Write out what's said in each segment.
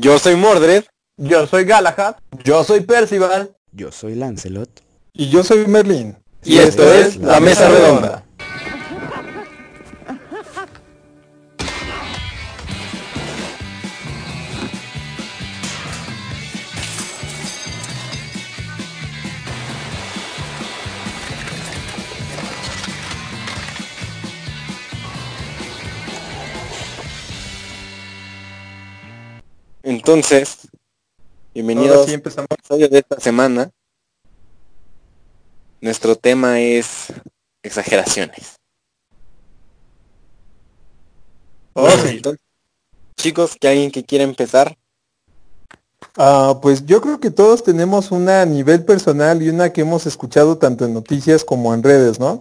Yo soy Mordred. Yo soy Galahad. Yo soy Percival. Yo soy Lancelot. Y yo soy Merlin. Y, esto, es La Mesa Redonda. Entonces, bienvenidos Ahora sí empezamos. al episodio de esta semana. Nuestro tema es exageraciones. Oh, sí. Entonces, chicos, que alguien que quiera empezar. Ah, pues yo creo que todos tenemos una a nivel personal y una que hemos escuchado tanto en noticias como en redes, ¿no?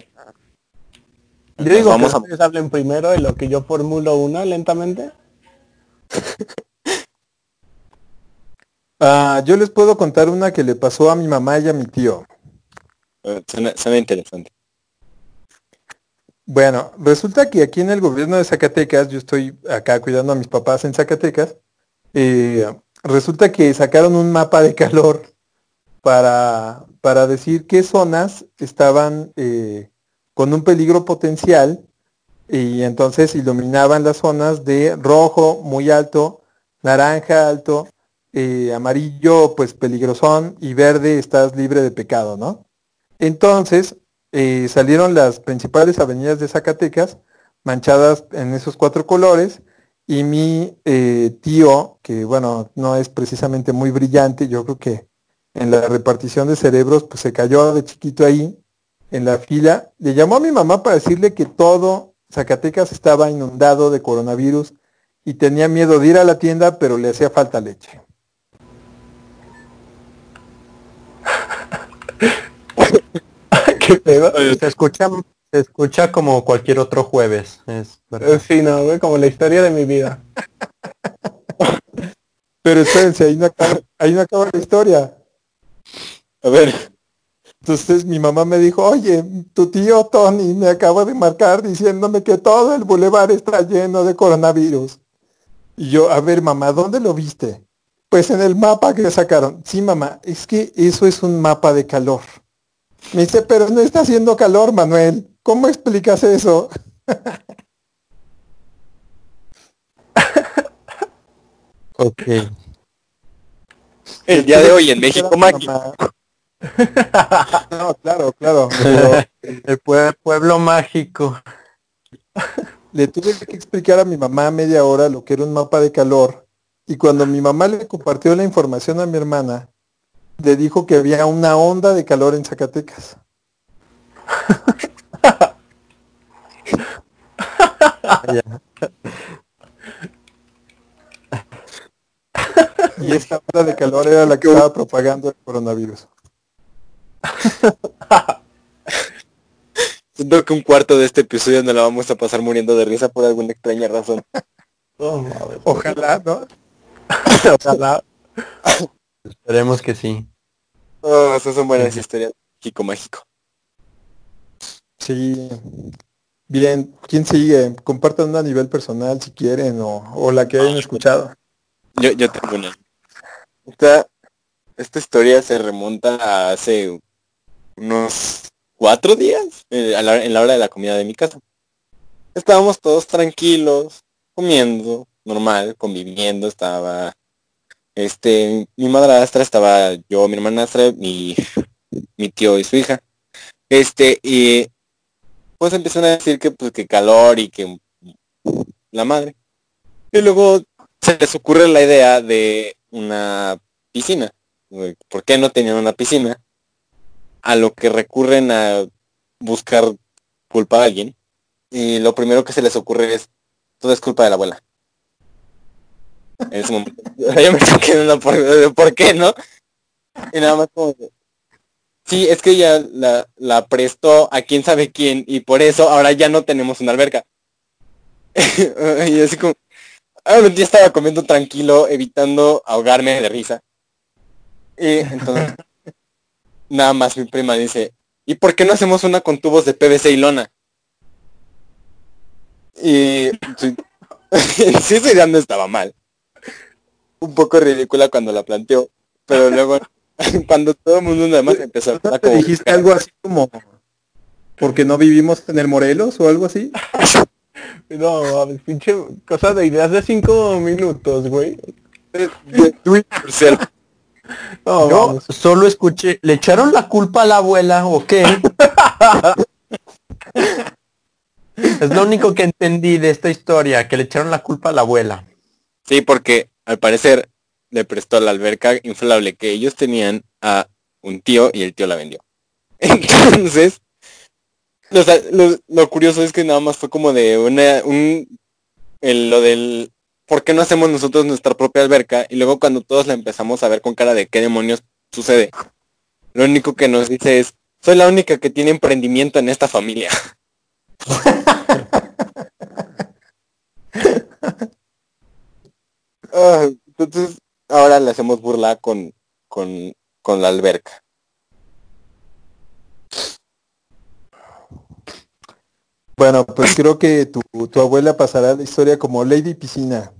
Yo digo vamos que a- ustedes hablen primero y lo que yo formulo una lentamente. Ah, yo les puedo contar una que le pasó a mi mamá y a mi tío. Eh, Suena, suena interesante. Bueno, resulta que aquí en el gobierno de Zacatecas, yo estoy acá cuidando a mis papás en Zacatecas, eh, resulta que sacaron un mapa de calor para, para decir qué zonas estaban eh, con un peligro potencial y entonces iluminaban las zonas de rojo muy alto, naranja alto, eh, amarillo pues peligrosón y verde estás libre de pecado, ¿no? Entonces, eh, salieron las principales avenidas de Zacatecas manchadas en esos cuatro colores y mi eh, tío, que bueno, no es precisamente muy brillante, yo creo que en la repartición de cerebros pues se cayó de chiquito ahí en la fila, le llamó a mi mamá para decirle que todo Zacatecas estaba inundado de coronavirus y tenía miedo de ir a la tienda, pero le hacía falta leche. ¿Qué pedo? Se escucha, se escucha como cualquier otro jueves. Es verdad. Eh, Sí, no, güey, como la historia de mi vida. Pero espérense, ahí no acaba, ahí no acaba la historia. A ver, Entonces mi mamá me dijo, oye, tu tío Tony me acaba de marcar diciéndome que todo el bulevar está lleno de coronavirus. Y yo, a ver mamá, ¿dónde lo viste? Pues en el mapa que sacaron. Sí, mamá, es que eso es un mapa de calor. Me dice, pero no está haciendo calor, Manuel. ¿Cómo explicas eso? Ok. el día de hoy en México mágico. No, claro, claro. pero El pue- pueblo mágico. le tuve que explicar a mi mamá media hora lo que era un mapa de calor y cuando mi mamá le compartió la información a mi hermana, le dijo que había una onda de calor en Zacatecas. Y esta onda de calor era la que estaba propagando el coronavirus. Siento que un cuarto de este episodio nos la vamos a pasar muriendo de risa por alguna extraña razón. Oh, madre. Ojalá, ¿no? Ojalá. Esperemos que sí. Oh, esas son buenas historias. México mágico. Sí. Bien, ¿quién sigue? Compartan una a nivel personal si quieren o, o la que hayan escuchado. Yo, yo tengo una. Esta, esta historia se remonta a hace unos cuatro días, eh, la- en la hora de la comida de mi casa. Estábamos todos tranquilos, comiendo, normal, conviviendo, estaba este, mi madrastra, estaba yo, mi hermanastra, mi, mi tío y su hija. Este, y pues empezaron a decir que pues que calor y que la madre. Y luego se les ocurre la idea de una piscina. ¿Por qué no tenían una piscina? A lo que recurren a buscar culpa a alguien. Y lo primero que se les ocurre es, todo es culpa de la abuela. En ese momento. Yo me quedé en la por, de por qué, ¿no? Y nada más como de, Sí, es que ella la, la prestó a quién sabe quién y por eso ahora ya no tenemos una alberca. y así como, Ah, un día estaba comiendo tranquilo, evitando ahogarme de risa. Y entonces, nada más mi prima dice, ¿y por qué no hacemos una con tubos de PVC y lona? Y sí, esa idea no estaba mal. Un poco ridícula cuando la planteó, pero luego cuando todo el mundo nada más empezó a ¿No hablar como dijiste algo así como porque no vivimos en el Morelos o algo así? No, mames, pinche cosa de ideas de cinco minutos, güey. de- Twitter, No, Yo solo escuché, ¿le echaron la culpa a la abuela o qué? es lo único que entendí de esta historia, que le echaron la culpa a la abuela. Sí, porque al parecer le prestó la alberca inflable que ellos tenían a un tío y el tío la vendió. Entonces, lo curioso es que nada más fue como de una, un, el- lo del, ¿por qué no hacemos nosotros nuestra propia alberca? Y luego cuando todos la empezamos a ver con cara de qué demonios sucede, lo único que nos dice es, soy la única que tiene emprendimiento en esta familia. Ah, entonces, ahora le hacemos burla con, con, con la alberca. Bueno, pues creo que tu, tu abuela pasará la historia como Lady Piscina.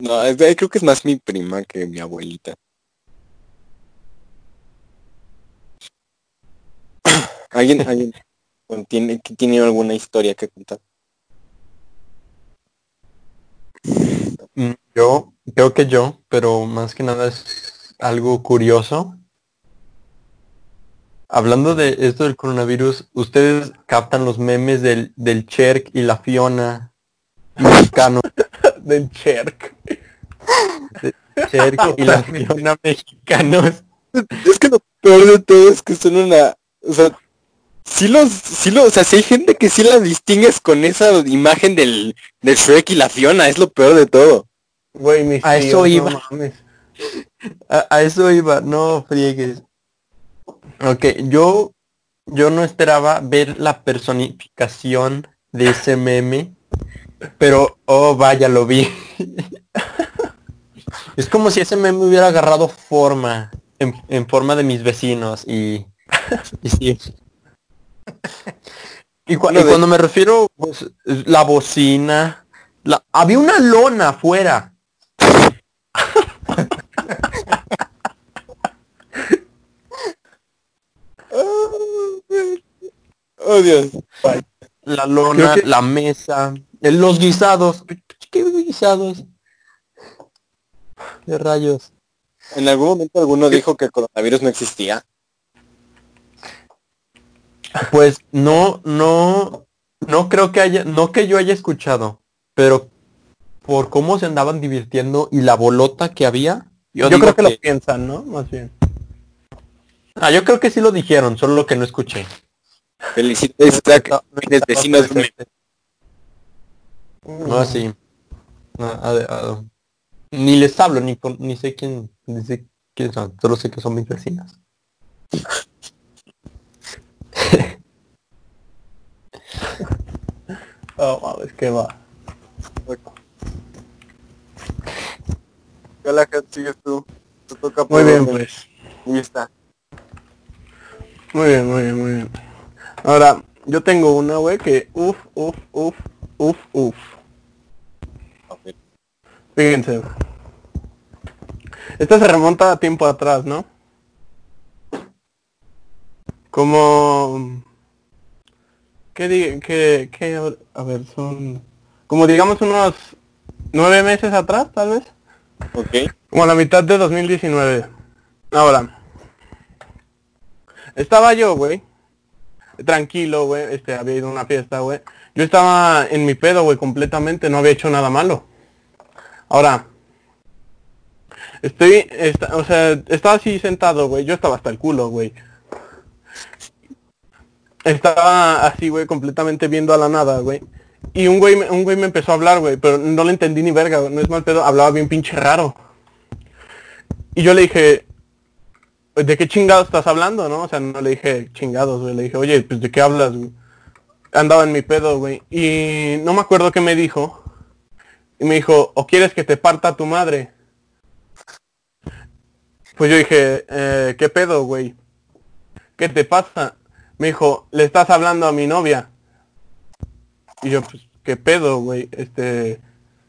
No, es- creo que es más mi prima que mi abuelita. ¿Alguien, alguien tiene, tiene alguna historia que contar? Mm, Yo, creo que yo, pero más que nada es algo curioso. Hablando de esto del coronavirus, ¿ustedes captan los memes del, del Cherk y la Fiona mexicano? Del Cherk. Cherk y la Fiona mexicanos. Es que lo peor de todo es que son una... O sea, sí los... Sí los o sea, sí hay gente que sí la distingues con esa imagen del, del Shrek y la Fiona, es lo peor de todo. Güey, mis A eso iba. No mames. A, a eso iba, no friegues. Ok, yo, yo no esperaba ver la personificación de ese meme, pero oh vaya, lo vi. es como si ese meme hubiera agarrado forma, en, en forma de mis vecinos y, y sí. Y, de- cuando me refiero, pues, la bocina, la, había una lona afuera. Oh, Dios. La lona, que- la mesa, los guisados. ¿Qué guisados? De rayos. En algún momento alguno dijo que el coronavirus no existía. Pues no, no, no creo que haya, no que yo haya escuchado, pero por cómo se andaban divirtiendo y la bolota que había, yo, creo que, lo piensan, ¿no? Más bien. Ah, yo creo que sí lo dijeron, solo que no escuché. Felicidades, Isaac. Eres vecino de un... No, sí. Ni les hablo, ni, con- ni sé quién, ni sé quiénes son, solo sé que son mis vecinas. Oh, mames, qué va. Kat, sigues tú. Te toca Muy bien, pues. Ahí está. Muy bien, muy bien, muy bien. Ahora, yo tengo una, güey, que uf, uf, uf, uf, uf. A ver. Fíjense. Esta se remonta a tiempo atrás, ¿no? Como... ¿Qué qué, qué, a ver, son... Como digamos unos nueve meses atrás, tal vez. Ok. Como a la mitad de 2019. Ahora. Estaba yo, güey. Tranquilo, güey. Este, había ido a una fiesta, güey. Yo estaba en mi pedo, güey, completamente. No había hecho nada malo. Ahora. Estoy, esta- o sea, estaba así sentado, güey. Yo estaba hasta el culo, güey. Estaba así, güey, completamente viendo a la nada, güey. Y un güey, un güey me empezó a hablar, güey, pero no le entendí ni verga, güey, no es mal pedo, hablaba bien pinche raro. Y yo le dije, "Pues, ¿de qué chingados estás hablando, no? O sea, no le dije chingados, güey, le dije, oye, pues ¿de qué hablas, güey? Andaba en mi pedo, güey. Y no me acuerdo qué me dijo. Y me dijo, ¿o quieres que te parta tu madre? Pues yo dije, eh, ¿qué pedo, güey? ¿Qué te pasa? Me dijo, le estás hablando a mi novia. Y yo, pues, ¿qué pedo, güey? Este,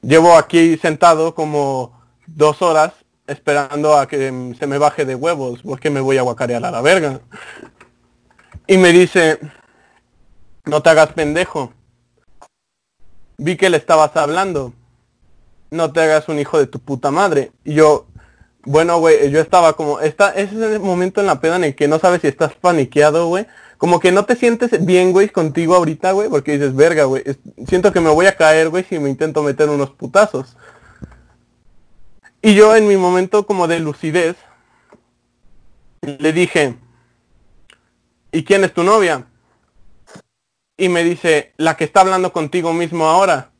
llevo aquí sentado como dos horas esperando a que se me baje de huevos porque me voy a guacarear a la verga. Y me dice, no te hagas pendejo. Vi que le estabas hablando. No te hagas un hijo de tu puta madre. Y yo, bueno, güey, yo estaba como, esta, ese es el momento en la peda en el que no sabes si estás paniqueado, güey. Como que no te sientes bien, güey, contigo ahorita, güey, porque dices, verga, güey, siento que me voy a caer, güey, si me intento meter unos putazos. Y yo en mi momento como de lucidez, le dije, ¿y quién es tu novia? Y me dice, la que está hablando contigo mismo ahora.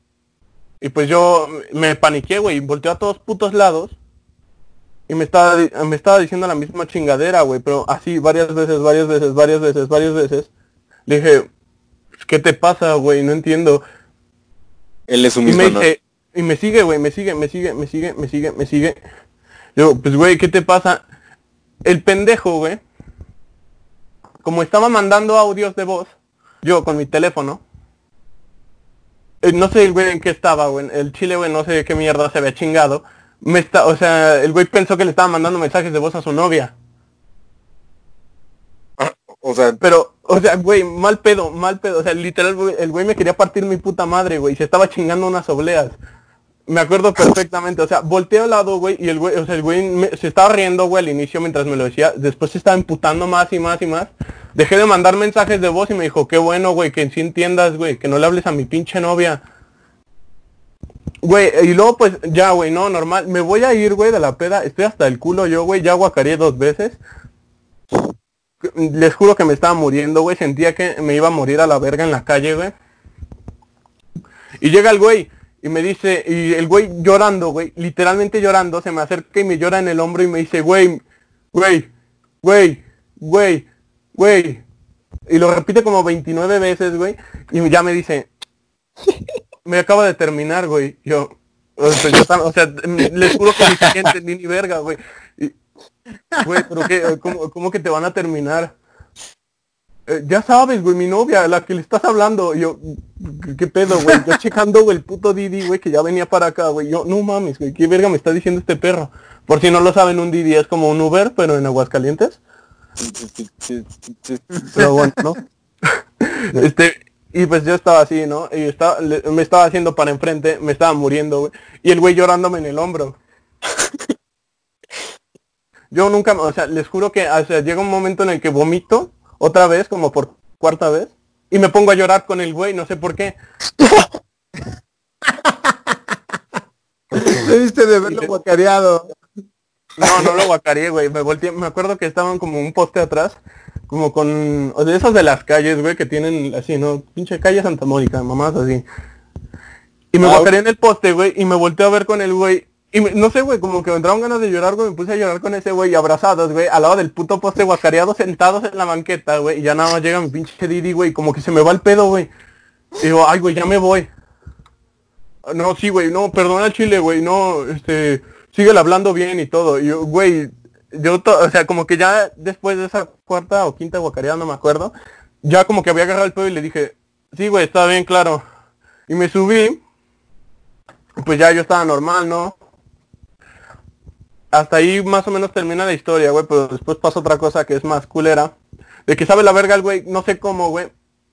Y pues yo me paniqué, güey, y volteé a todos putos lados. Y me estaba, me estaba diciendo la misma chingadera, güey, pero así varias veces, varias veces, varias veces, varias veces. Le dije, ¿qué te pasa, güey? No entiendo. Él es un Y me dice, y me sigue, güey, me sigue, me sigue, me sigue, me sigue, me sigue. Yo, pues, güey, ¿qué te pasa? El pendejo, güey, como estaba mandando audios de voz, yo con mi teléfono, eh, no sé el güey en qué estaba, güey, el chile, güey, no sé qué mierda se había chingado. Me está, o sea, el güey pensó que le estaba mandando mensajes de voz a su novia. O sea, Pero, o sea, güey, mal pedo, mal pedo. O sea, literal, güey, el güey me quería partir mi puta madre, güey. Se estaba chingando unas obleas. Me acuerdo perfectamente. O sea, volteo al lado, güey, y el güey, o sea, el güey me- se estaba riendo, güey, al inicio mientras me lo decía. Después se estaba imputando más y más y más. Dejé de mandar mensajes de voz y me dijo, qué bueno, güey, que sí entiendas, güey, que no le hables a mi pinche novia. Güey, y luego pues ya, güey, no, normal. Me voy a ir, güey, de la peda. Estoy hasta el culo yo, güey. Ya guacareé dos veces. Les juro que me estaba muriendo, güey. Sentía que me iba a morir a la verga en la calle, güey. Y llega el güey y me dice, y el güey llorando, güey, literalmente llorando, se me acerca y me llora en el hombro y me dice, güey, güey, güey, güey, güey. Y lo repite como 29 veces, güey. Y ya me dice, me acaba de terminar, güey. Yo, o sea, yo o sea, les juro que ni siquiera entendí ni verga, güey. Y- Güey, pero qué, ¿cómo, cómo que te van a terminar? Eh, ya sabes, güey, mi novia, la que le estás hablando. Yo, ¿qué, qué pedo, güey? Yo checando, güey, el puto Didi, güey, que ya venía para acá, güey. Yo, no mames, güey, ¿qué verga me está diciendo este perro? Por si no lo saben, un Didi es como un Uber, pero en Aguascalientes. Pero bueno, ¿no? este, y pues yo estaba así, ¿no? Y estaba, le- me estaba haciendo para enfrente, me estaba muriendo, güey. Y el güey llorándome en el hombro. Yo nunca, o sea, les juro que, o sea, llega un momento en el que vomito, otra vez, como por cuarta vez, y me pongo a llorar con el güey, no sé por qué. Debiste de haberlo guacareado. No, no lo guacareé, güey. Me volteé, me acuerdo que estaban como un poste atrás, como con, de esos de las calles, güey, que tienen así, ¿no? Pinche calle Santa Mónica, mamás así. Y me Ah, en el poste, güey, y me volteé a ver con el güey. Y me- no sé, güey, como que me entraron ganas de llorar, güey, me puse a llorar con ese güey, abrazados, güey, al lado del puto poste guacareados, sentados en la banqueta, güey, y ya nada más llega mi pinche Didi, güey, como que se me va el pedo, güey. Y digo, ay, güey, ya me voy. No, sí, güey, no, perdona el chile, güey, no, este, síguele hablando bien y todo. Y yo, güey, yo, o sea, como que ya después de esa cuarta o quinta guacareada, no me acuerdo, ya como que había agarrado el pedo y le dije, sí, güey, está bien, claro. Y me subí, pues ya yo estaba normal, ¿no? Hasta ahí más o menos termina la historia, güey, pero después pasa otra cosa que es más culera. De que sabe la verga el güey, no sé cómo, güey,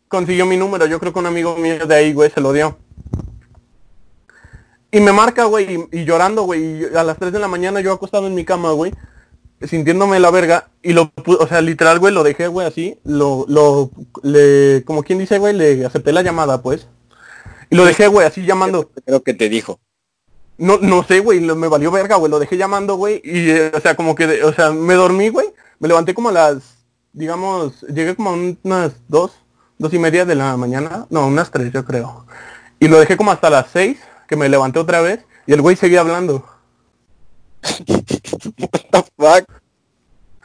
consiguió mi número, yo creo que un amigo mío de ahí, güey, se lo dio. Y me marca, güey, y, y llorando, güey, y a las 3 de la mañana yo acostado en mi cama, güey, sintiéndome la verga, y lo, o sea, literal, güey, lo dejé, güey, así, lo, lo, le, como quien dice, güey, le acepté la llamada, pues. Y lo dejé, güey, así llamando. Creo que te dijo. No, no sé, güey, lo- me valió verga, güey, lo dejé llamando, güey, y, eh, o sea, como que, o sea, me dormí, güey, me levanté como a las, digamos, llegué como a unas dos, dos y media de la mañana, no, unas tres, yo creo. Y lo dejé como hasta las seis, que me levanté otra vez, y el güey seguía hablando. What the fuck?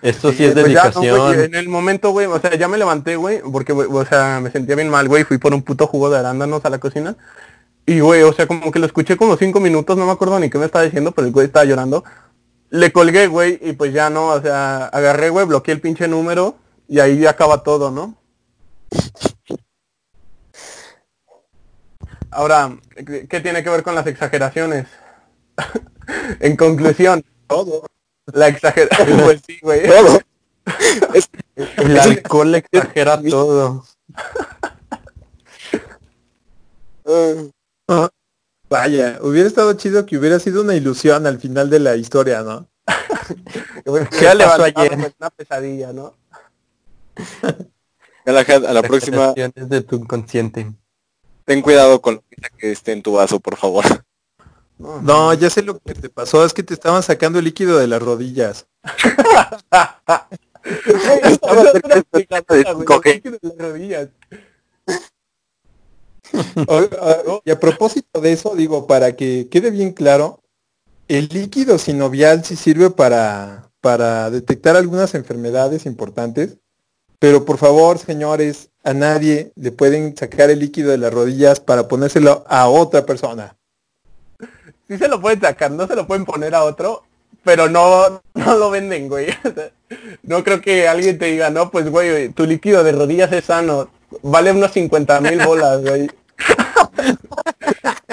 Esto sí es Pues ya, no, dedicación. en el momento, güey, o sea, ya me levanté, güey, porque, güey, o sea, me sentía bien mal, güey, fui por un puto jugo de arándanos a la cocina. Y, güey, o sea, como que lo escuché como cinco minutos, no me acuerdo ni qué me estaba diciendo, pero el güey estaba llorando. Le colgué, güey, y pues ya no, o sea, agarré, güey, bloqueé el pinche número y ahí acaba todo, ¿no? Ahora, ¿qué qué tiene que ver con las exageraciones? en conclusión, Todo. la exageración, pues sí, güey. Todo. Es- El alcohol exagera todo. ah, Vaya, hubiera estado chido que hubiera sido una ilusión al final de la historia, ¿no? Queda pasó levantado ayer? con una pesadilla, ¿no? Galahad, a la próxima, de tu inconsciente. ten cuidado con lo que esté en tu vaso, por favor. No, ya sé lo que te pasó, es que te estaban sacando el líquido de las rodillas. Estaba Eso es cerca una de explicación, güey, 5G. el líquido de las rodillas. O- o- y a propósito de eso, digo, para que quede bien claro, el líquido sinovial sí sirve para, para detectar algunas enfermedades importantes, pero por favor, señores, a nadie le pueden sacar el líquido de las rodillas para ponérselo a otra persona. Sí se lo pueden sacar, no se lo pueden poner a otro, pero no, no lo venden, güey. No creo que alguien te diga, no, pues, güey, tu líquido de rodillas es sano, vale unos 50 mil bolas, güey.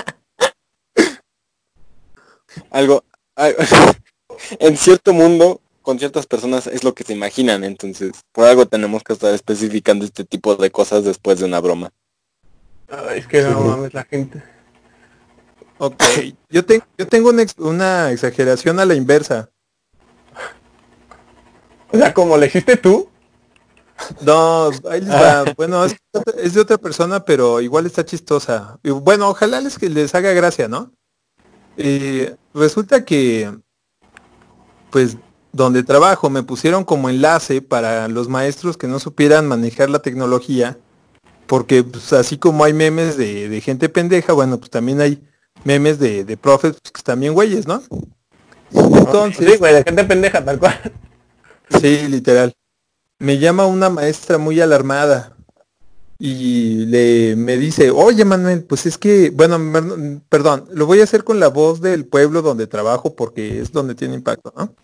Algo, ay, en cierto mundo, con ciertas personas es lo que se imaginan, entonces por algo tenemos que estar especificando este tipo de cosas después de una broma. Ay, es que no mames, la gente. Ok, yo, tengo yo tengo una, ex- una exageración a la inversa. O sea, como le hiciste tú, No, ahí les va. Bueno, es, es de otra persona, pero igual está chistosa. Y bueno, ojalá les, les haga gracia, ¿no? Eh, resulta que, pues, donde trabajo me pusieron como enlace para los maestros que no supieran manejar la tecnología, porque pues, así como hay memes de, de gente pendeja, bueno, pues también hay memes de, de profes que bien güeyes, ¿no? Entonces, sí, güey, de gente pendeja, tal cual. Sí, literal. Me llama una maestra muy alarmada y le me dice, oye Manuel, pues es que, bueno, perdón, lo voy a hacer con la voz del pueblo donde trabajo porque es donde tiene impacto, ¿no?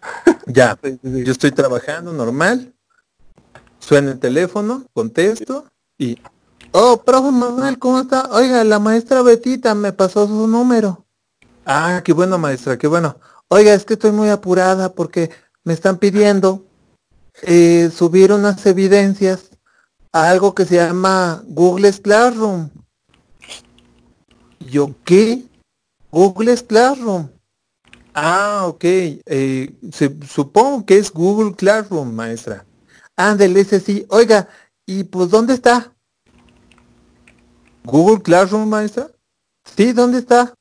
ya, Sí, sí, sí. yo estoy trabajando normal, suena el teléfono, contesto y, oh, profe Manuel, ¿cómo está? Oiga, la maestra Betita me pasó su número. Ah, qué bueno maestra, qué bueno. Oiga, es que estoy muy apurada porque me están pidiendo eh, subir unas evidencias a algo que se llama Google Classroom. ¿Yo qué? Google Classroom. Ah, ok. eh, supongo que es Google Classroom, maestra. Ándele, ese sí. Oiga, ¿y pues dónde está? ¿Google Classroom, maestra? Sí, ¿dónde está?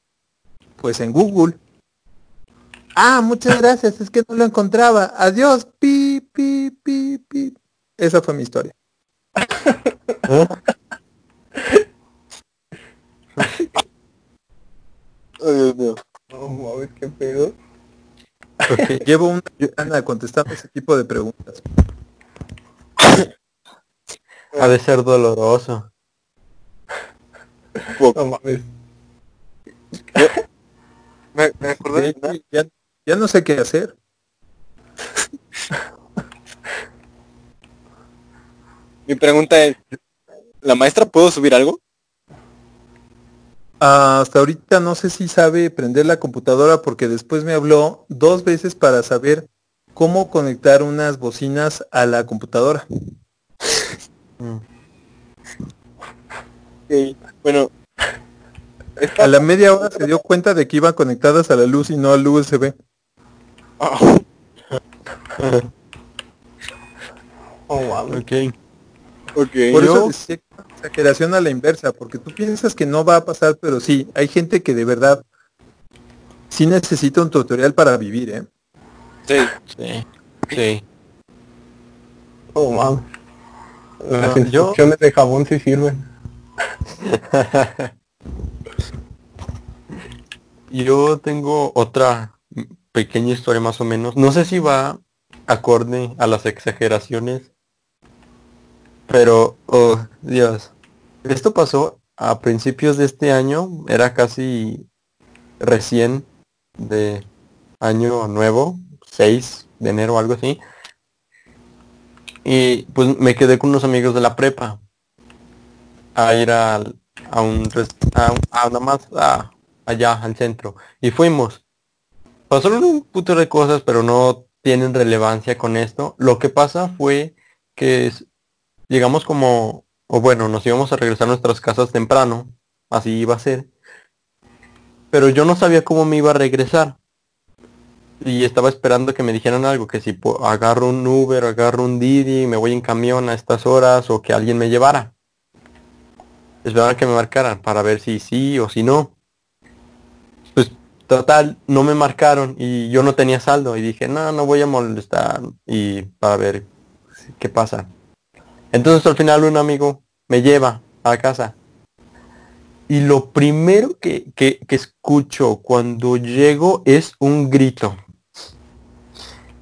Pues en Google. Ah, muchas gracias, es que no lo encontraba. Adiós. Pi, pi, pi, pi. Esa fue mi historia. Ay, Dios mío. No mames, qué pedo. Ok, Llevo una semana contestando ese tipo de preguntas. Ha de ser doloroso. No mames. Me, me acordé De de ya, ya no sé qué hacer. Mi pregunta es, ¿la maestra pudo subir algo? Hasta ahorita no sé si sabe prender la computadora porque después me habló dos veces para saber cómo conectar unas bocinas a la computadora. Ok, Bueno, A la media hora se dio cuenta de que iban conectadas a la luz y no al USB. ah, Oh, mames. Ok. ok. Por Yo- eso decía exageración a la inversa, porque tú piensas que no va a pasar, pero sí, hay gente que de verdad sí necesita un tutorial para vivir, ¿eh? Sí. Sí. Sí. Oh, mames. Las Ah, yo- instrucciones de jabón sí sirven. Yo tengo otra pequeña historia más o menos. No sé si va acorde a las exageraciones. Pero, oh, Dios. Esto pasó a principios de este año. Era casi recién de año nuevo. 6 de enero algo así. Y pues me quedé con unos amigos de la prepa. A ir al- a un a, a nada más a, allá al centro. Y fuimos. Pasaron un puto de cosas, pero no tienen relevancia con esto. Lo que pasa fue que es- llegamos como, o bueno, nos íbamos a regresar a nuestras casas temprano, así iba a ser. Pero yo no sabía cómo me iba a regresar. Y estaba esperando que me dijeran algo, que si agarro un Uber, agarro un Didi, me voy en camión a estas horas o que alguien me llevara. Esperaba que me marcaran para ver si sí o si no. Pues total, no me marcaron y yo no tenía saldo y dije, no, no voy a molestar y para ver qué pasa. Entonces al final un amigo me lleva a casa. Y lo primero que, que, que escucho cuando llego es un grito.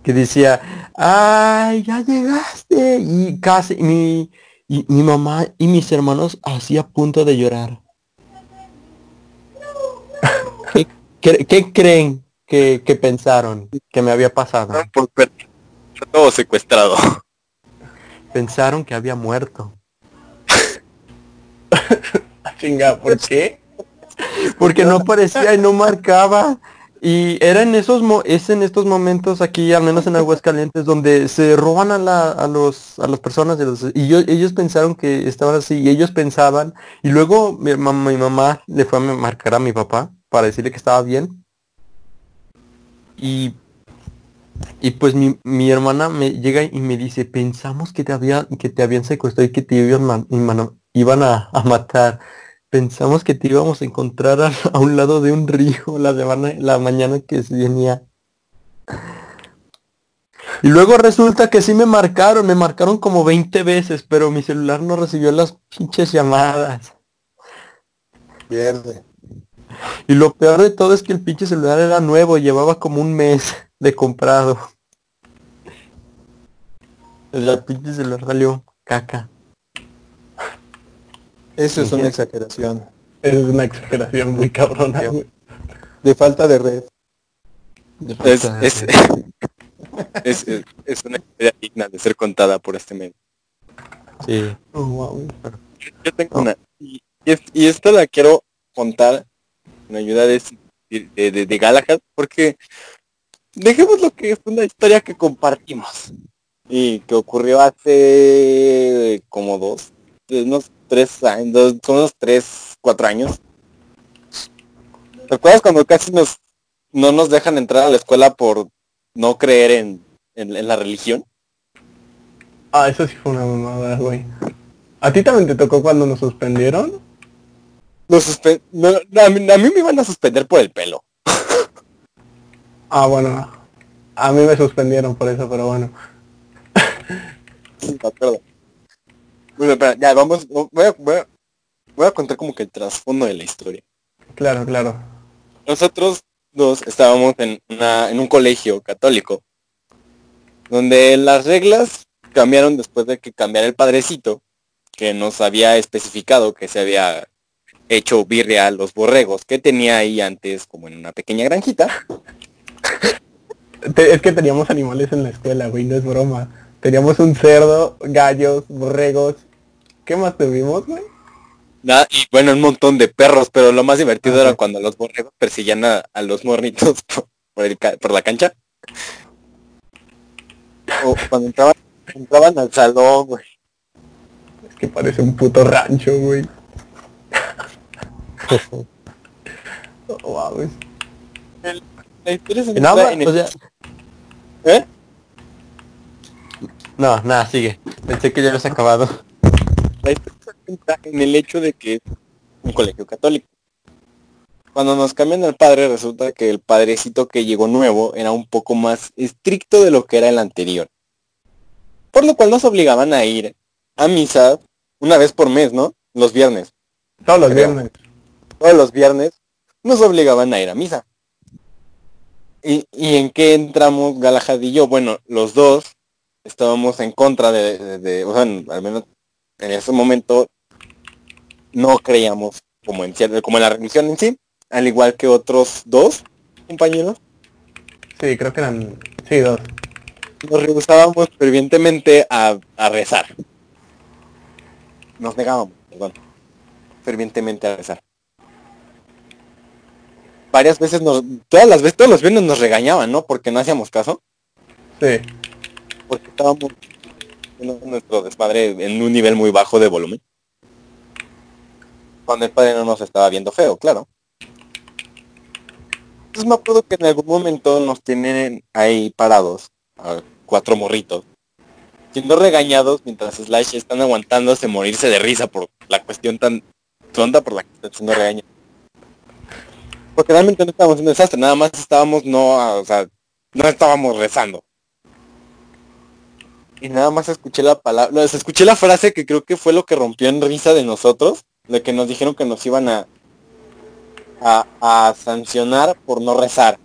Que decía, ¡ay, ya llegaste! Y casi mi, y, mi mamá y mis hermanos así a punto de llorar. ¿Qué, qué creen que, que pensaron que me había pasado? Todo secuestrado. Pensaron que había muerto. Chinga, ¿por qué? porque no aparecía y no marcaba. Y era en esos mo- es en estos momentos aquí, al menos en Aguascalientes, donde se roban a, la, a los a las personas de los- y yo, ellos pensaron que estaban así y ellos pensaban y luego mi, mam- mi mamá le fue a marcar a mi papá para decirle que estaba bien. Y y pues mi, mi hermana me llega y me dice pensamos que te había que te habían secuestrado y que te iban, ma- iban a matar Pensamos que te íbamos a encontrar a, a un lado de un río la, semana, la mañana que se venía. Y luego resulta que sí me marcaron, me marcaron como 20 veces, pero mi celular no recibió las pinches llamadas. Pierde. Y lo peor de todo es que el pinche celular era nuevo, llevaba como un mes de comprado. El pinche celular salió caca. Eso es una exageración. Es una exageración muy cabrona, güey. De falta de red. Es, es, es, es- es una historia digna de ser contada por este medio. Sí. Oh, wow. Yo tengo una. Y, y es- y esta la quiero contar con ayuda de, de, de, de Galahad, porque dejemos lo que es una historia que compartimos y que ocurrió hace como dos, unos tres años, dos- como unos tres, cuatro años. ¿Te acuerdas cuando casi nos no nos dejan entrar a la escuela por no creer en, en, en la religión? Ah, eso sí fue una mamada, güey. ¿A ti también te tocó cuando nos suspendieron? Nos suspe- no, no, a, mí, a mí me iban a suspender por el pelo. Ah, bueno. A mí me suspendieron por eso, pero bueno. Sí, acuerdo. Bueno, espera, ya vamos, voy a, voy a- voy a contar como que el trasfondo de la historia. Claro, claro. Nosotros dos estábamos en, una, en un colegio católico, donde las reglas cambiaron después de que cambiara el padrecito, que nos había especificado que se había hecho birria a los borregos que tenía ahí antes como en una pequeña granjita. Es que teníamos animales en la escuela, güey, no es broma. Teníamos un cerdo, gallos, borregos. ¿Qué más tuvimos, güey? Nada, y bueno, un montón de perros, pero lo más divertido Ajá. era cuando los borregos perseguían a, a los morritos por, por el por la cancha. O cuando entraban, entraban al salón, güey. Es que parece un puto rancho, güey. Oh, wow, güey. La historia se el- sea, ¿Eh? no, nada, sigue. Pensé que ya habías acabado. La centra en el hecho de que es un colegio católico. Cuando nos cambian al padre, resulta que el padrecito que llegó nuevo era un poco más estricto de lo que era el anterior. Por lo cual nos obligaban a ir a misa una vez por mes, ¿no? Los viernes. Todos los Creo. viernes. Todos los viernes nos obligaban a ir a misa. ¿Y, y en qué entramos Galahad y yo? Bueno, los dos estábamos en contra de, de- de- o sea, al menos en ese momento no creíamos como en como en la religión en sí, al igual que otros dos compañeros, Sí, creo que eran... Sí, dos. nos rehusábamos fervientemente a, a rezar. Nos negábamos, perdón, fervientemente a rezar. varias veces nos, todas las veces, todos los viernes nos regañaban, ¿no? Porque no hacíamos caso, Sí. porque estábamos nuestro desmadre en un nivel muy bajo de volumen. Cuando el padre no nos estaba viendo feo, claro. Entonces me acuerdo que en algún momento nos tienen ahí parados, cuatro morritos, siendo regañados mientras Slash están aguantándose morirse de risa por la cuestión tan tonta por la que están siendo regañados. Porque realmente no estábamos haciendo desastre, nada más estábamos no, o sea, no estábamos rezando. Y nada más escuché la palabra, no, escuché la frase que creo que fue lo que rompió en risa de nosotros, de que nos dijeron que nos iban a, a, a sancionar por no rezar.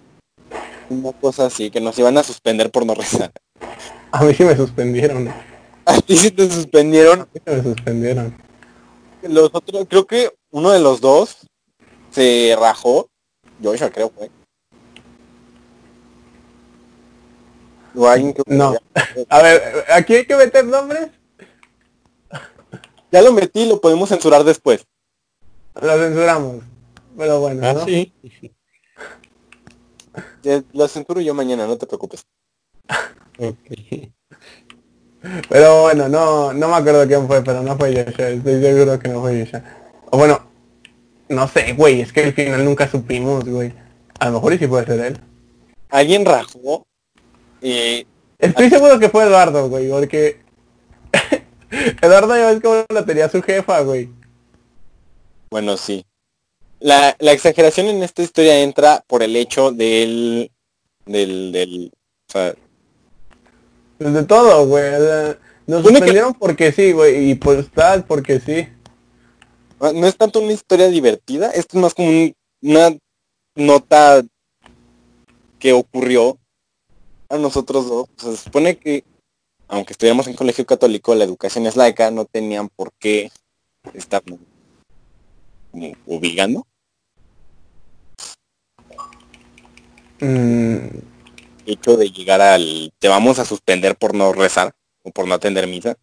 Una cosa así, que nos iban a suspender por no rezar. A mí sí me suspendieron. A A ti sí te suspendieron. mí sí me suspendieron. Los otros, creo que uno de los dos se rajó. Joshua creo fue. O alguien que- No. A ver, ¿aquí hay que meter nombres? Ya lo metí, lo podemos censurar después. Lo censuramos. Pero bueno, Ah, ¿no? sí. Lo censuro yo mañana, no te preocupes. Pero bueno, no, no me acuerdo quién fue, pero no fue Joshua. Estoy seguro que no fue Joshua. O bueno, no sé, güey, es que al final nunca supimos, güey. A lo mejor y sí puede ser él. Alguien rajó. Y Estoy seguro que fue Eduardo, güey, porque... Eduardo ya ves cómo lo tenía su jefa, güey. bueno, sí. La, la exageración en esta historia entra por el hecho del... Del... del o sea, Pues de todo, güey. Nos que- suspendieron porque sí, güey, y pues tal, porque sí. no es tanto una historia divertida, esto es más como un- una nota que ocurrió a nosotros dos. O sea, se supone que, aunque estuviéramos en colegio católico, la educación es laica, no tenían por qué estar como obligando. Mm, El hecho de llegar al te vamos a suspender por no rezar o por no atender misa.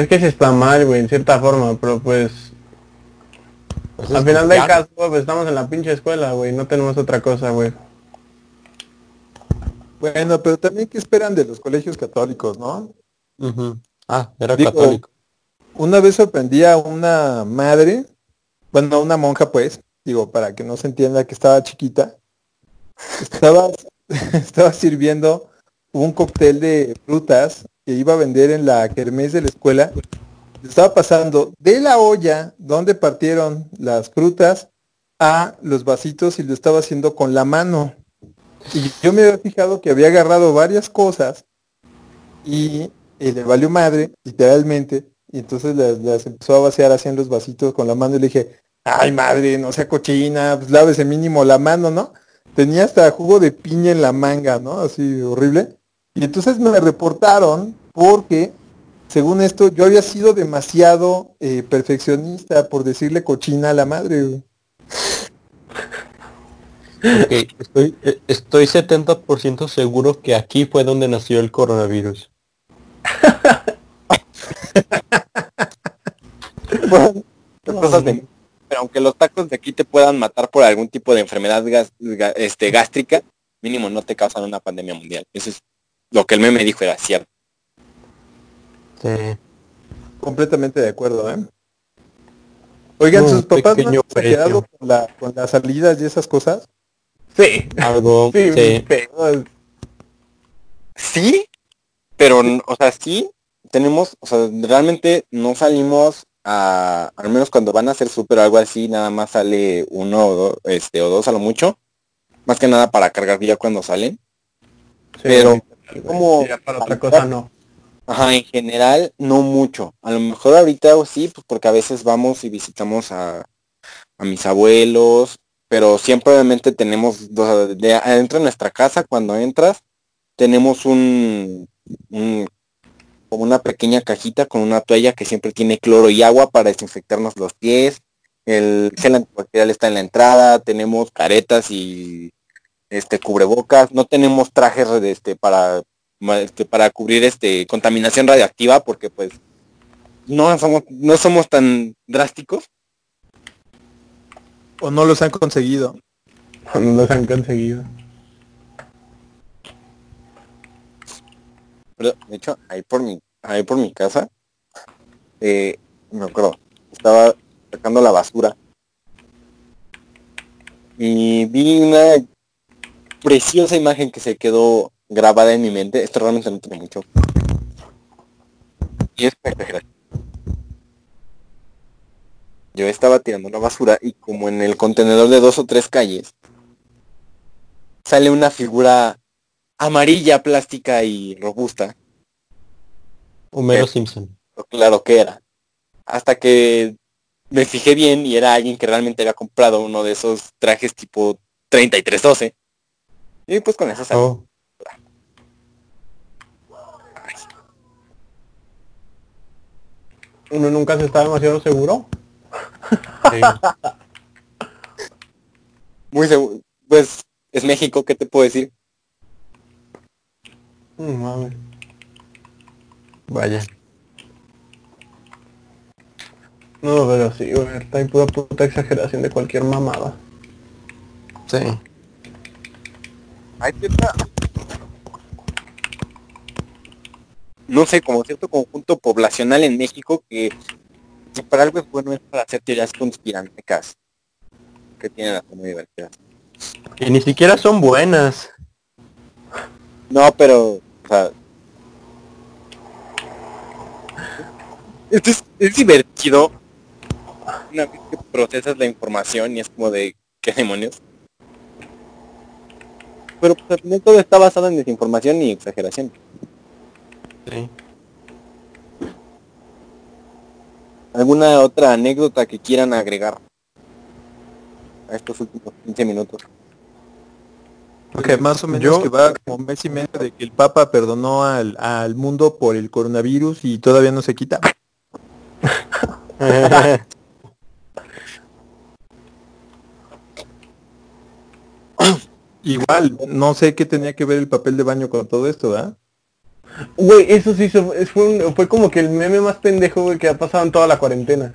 es que sí está mal, güey, en cierta forma, pero pues... Pues Al final del caso, pues estamos en la pinche escuela, güey, no tenemos otra cosa, güey. Bueno, pero también qué esperan de los colegios católicos, ¿no? Ujú. Ah, era Digo, católico. Una vez sorprendí a una madre, bueno, una monja pues, digo, para que no se entienda que estaba chiquita, estaba, estaba sirviendo un cóctel de frutas que iba a vender en la kermés de la escuela. Estaba pasando de la olla donde partieron las frutas a los vasitos y lo estaba haciendo con la mano. Y yo me había fijado que había agarrado varias cosas y, le valió madre, literalmente, y entonces las, las empezó a vaciar así en los vasitos con la mano y le dije, ay madre, no sea cochina, pues lávese mínimo la mano, ¿no? Tenía hasta jugo de piña en la manga, ¿no? Así horrible. Y entonces me reportaron porque, según esto, yo había sido demasiado eh, perfeccionista por decirle cochina a la madre. güey. Ok, estoy, eh, estoy 70% seguro que aquí fue donde nació el coronavirus. De- pero aunque los tacos de aquí te puedan matar por algún tipo de enfermedad gas- este, gástrica, mínimo no te causan una pandemia mundial. Eso es lo que el meme dijo, era cierto. Sí. Completamente de acuerdo, ¿eh? Oigan, sus papás no han con, la, con las salidas y esas cosas. Sí, Algo, sí, sí. pero- Sí, pero, o sea, sí, tenemos, o sea, realmente no salimos a, al menos cuando van a hacer súper o algo así, nada más sale uno o dos, este, o dos a lo mucho, más que nada para cargar ya cuando salen. sí, Pero, como- ya para otra cosa no. Ajá, en general no mucho. A lo mejor ahorita o sí, pues porque a veces vamos y visitamos a, mis abuelos, pero siempre obviamente tenemos, dos- de, adentro de nuestra casa, cuando entras, tenemos un, un- una pequeña cajita con una toalla que siempre tiene cloro y agua para desinfectarnos los pies. El gel antibacterial está en la entrada, tenemos caretas y este cubrebocas, no tenemos trajes este para este, para cubrir este contaminación radioactiva porque pues no somos no somos tan drásticos o no los han conseguido. No los han conseguido. Pero, de hecho, ahí por mi, ahí por mi casa, eh, me acuerdo, estaba sacando la basura y vi una preciosa imagen que se quedó grabada en mi mente. Esto realmente no tiene mucho. Y es exageración. Yo estaba tirando la basura y como en el contenedor de dos o tres calles sale una figura amarilla, plástica y robusta. Homero Eh. Simpson. Claro que era. Hasta que me fijé bien y era alguien que realmente había comprado uno de esos trajes tipo 3312. Y pues con eso salí. Oh. Uno nunca se está demasiado seguro. sí. Muy seguro. Pues es México, ¿qué te puedo decir? No mames. Vaya. No, pero sí, güey, está ahí pura puta exageración de cualquier mamada. Sí. Hay cierta... No sé, como cierto conjunto poblacional en México que, que para algo es bueno es para hacer teorías conspiranoicas que tienen las muy divertidas. Y ni siquiera son buenas. No, pero, o sea... Esto es, es divertido. Una vez que procesas la información y es como de, ¿qué demonios? Pero pues al final todo está basado en desinformación y exageración. Sí. ¿Alguna otra anécdota que quieran agregar a estos últimos 15 minutos? Que más o menos yo- que va como un mes y medio de que el Papa perdonó al, al mundo por el coronavirus y todavía no se quita. Igual, no sé qué tenía que ver el papel de baño con todo esto, ¿ah? Güey, eso sí fue, un- fue como que el meme más pendejo, güey, que ha pasado en toda la cuarentena.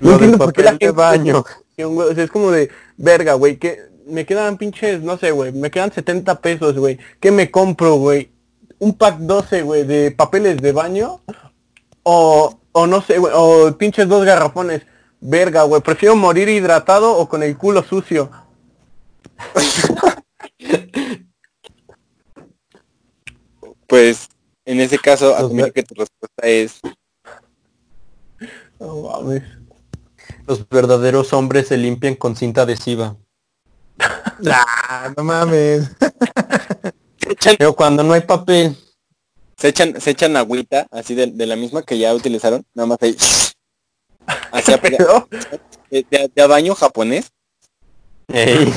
Lo No entiendo por qué la de baño. güey, o sea, es como de, verga, güey, que me quedan pinches, no sé, güey, me quedan 70 pesos, güey. ¿Qué me compro, güey? Un pack 12, güey, de papeles de baño. O, o no sé, güey, o pinches dos garrafones. Verga, güey, prefiero morir hidratado o con el culo sucio. Pues, en ese caso, ver- que tu respuesta es... No mames. Los verdaderos hombres se limpian con cinta adhesiva. Ah, no mames. Se echan, Pero cuando no hay papel, se echan, se echan agüita, así de, de la misma que ya utilizaron, nada más ahí... Hacia Pero, de, de- de a baño japonés. ey,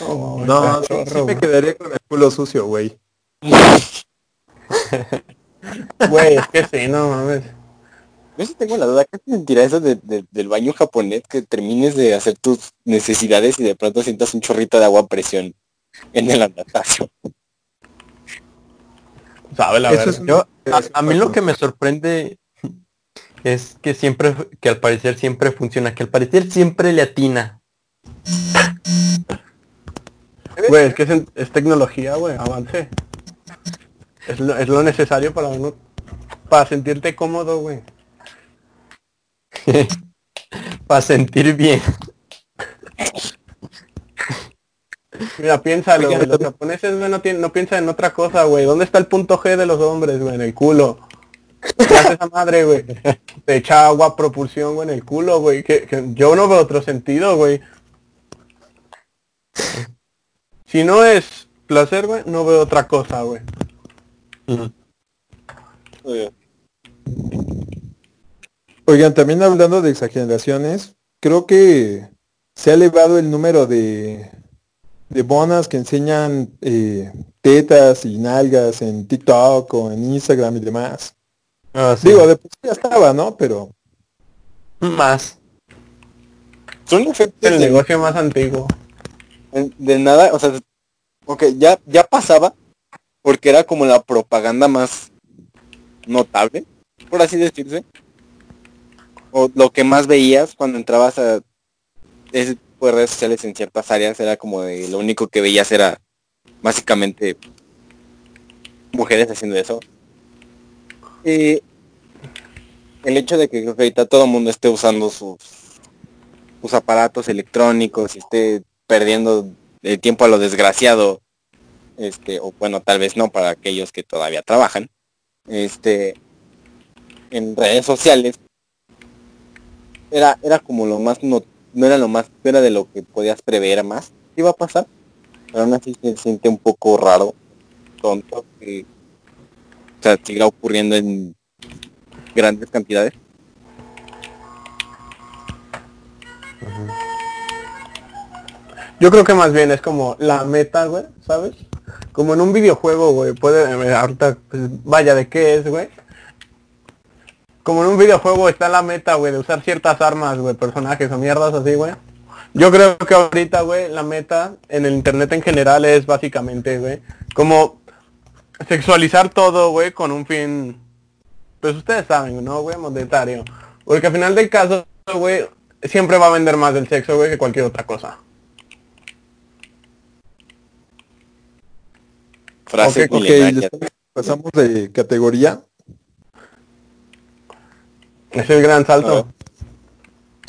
no, sí, me quedaría con el culo sucio, güey. Güey, es que sí, no mames. Yo sí tengo la duda, ¿qué te sentirá eso de- de- del baño japonés? Que termines de hacer tus necesidades y de pronto sientas un chorrito de agua a presión en el andatacio. Sabe la es yo, a, a mí lo que me sorprende es que siempre, que al parecer siempre funciona, que al parecer siempre le atina. Güey, es que es, es tecnología, güey, avance. Es lo, es lo necesario para uno, para sentirte cómodo, güey. Para sentir bien. Mira, piénsalo, güey, los japoneses, güey, no, tienen, no piensan en otra cosa, güey. ¿Dónde está el punto G de los hombres, güey? En el culo. ¿Qué hace esa madre, güey? Te echa agua propulsión, güey, en el culo, güey. Que, que yo no veo otro sentido, güey. Si no es placer, güey, no veo otra cosa, güey. Oigan, también hablando de exageraciones, creo que se ha elevado el número de, de bonas que enseñan eh, tetas y nalgas en TikTok o en Instagram y demás. Ah, sí. Digo, de ya estaba, ¿no? Pero más. Son efectos El negocio más antiguo. de nada, o sea, ok, ya, ya pasaba porque era como la propaganda más notable, por así decirse. O lo que más veías cuando entrabas a redes sociales en ciertas áreas era como de lo único que veías era básicamente mujeres haciendo eso. Y el hecho de que ahorita todo el mundo esté usando sus, sus aparatos electrónicos y esté perdiendo el tiempo a lo desgraciado, este, o bueno, tal vez no para aquellos que todavía trabajan, este, en redes sociales, era, era como lo más, no, no era lo más, era de lo que podías prever más, iba a pasar, pero aún así se siente un poco raro, tonto, que, o sea, siga ocurriendo en grandes cantidades. Yo creo que más bien es como la meta, güey, ¿sabes? Como en un videojuego, güey, puede, eh, ahorita, pues, vaya, ¿de qué es, güey? Como en un videojuego está la meta, güey, de usar ciertas armas, güey, personajes o mierdas así, güey. Yo creo que ahorita, güey, la meta en el internet en general es básicamente, güey, como sexualizar todo, güey, con un fin, pues ustedes saben, ¿no, güey? Monetario. Porque al final del caso, güey, siempre va a vender más del sexo, güey, que cualquier otra cosa. Frase Ok, ok, milenaria. pasamos de categoría. Es el gran salto.